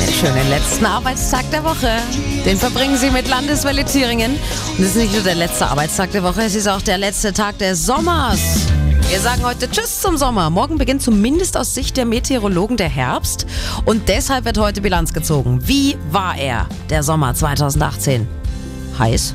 Einen schönen letzten Arbeitstag der Woche. Den verbringen Sie mit Landeswelle Thüringen. Und es ist nicht nur der letzte Arbeitstag der Woche, es ist auch der letzte Tag des Sommers. Wir sagen heute Tschüss zum Sommer. Morgen beginnt zumindest aus Sicht der Meteorologen der Herbst. Und deshalb wird heute Bilanz gezogen. Wie war er, der Sommer 2018? Heiß,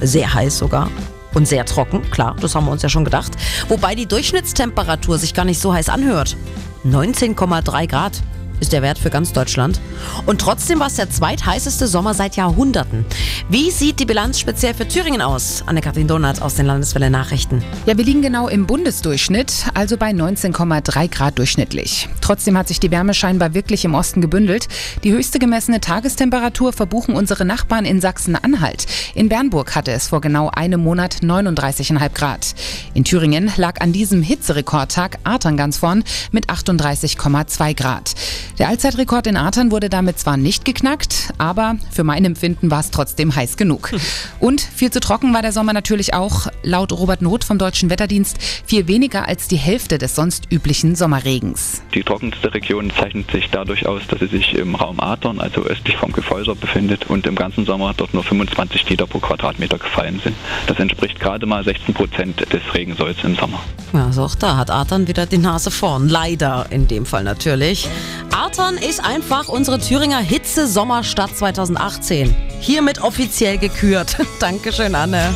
sehr heiß sogar. Und sehr trocken, klar, das haben wir uns ja schon gedacht. Wobei die Durchschnittstemperatur sich gar nicht so heiß anhört. 19,3 Grad ist der Wert für ganz Deutschland. Und trotzdem war es der zweitheißeste Sommer seit Jahrhunderten. Wie sieht die Bilanz speziell für Thüringen aus? Anne-Kathrin Donat aus den Landeswelle Nachrichten. Ja, wir liegen genau im Bundesdurchschnitt, also bei 19,3 Grad durchschnittlich. Trotzdem hat sich die Wärme scheinbar wirklich im Osten gebündelt. Die höchste gemessene Tagestemperatur verbuchen unsere Nachbarn in Sachsen-Anhalt. In Bernburg hatte es vor genau einem Monat 39,5 Grad. In Thüringen lag an diesem Hitzerekordtag Artern ganz vorn mit 38,2 Grad. Der Allzeitrekord in Artern wurde damit zwar nicht geknackt, aber für mein Empfinden war es trotzdem heiß genug. Und viel zu trocken war der Sommer natürlich auch, laut Robert Noth vom Deutschen Wetterdienst, viel weniger als die Hälfte des sonst üblichen Sommerregens. Die trockenste Region zeichnet sich dadurch aus, dass sie sich im Raum Adern, also östlich vom Gefolter, befindet und im ganzen Sommer dort nur 25 Liter pro Quadratmeter gefallen sind. Das entspricht gerade mal 16 Prozent des Regensolls im Sommer. Ja, also auch da hat Artern wieder die Nase vorn. Leider in dem Fall natürlich. Artern ist einfach unsere Thüringer Hitze-Sommerstadt 2018. Hiermit offiziell gekürt. Dankeschön, Anne.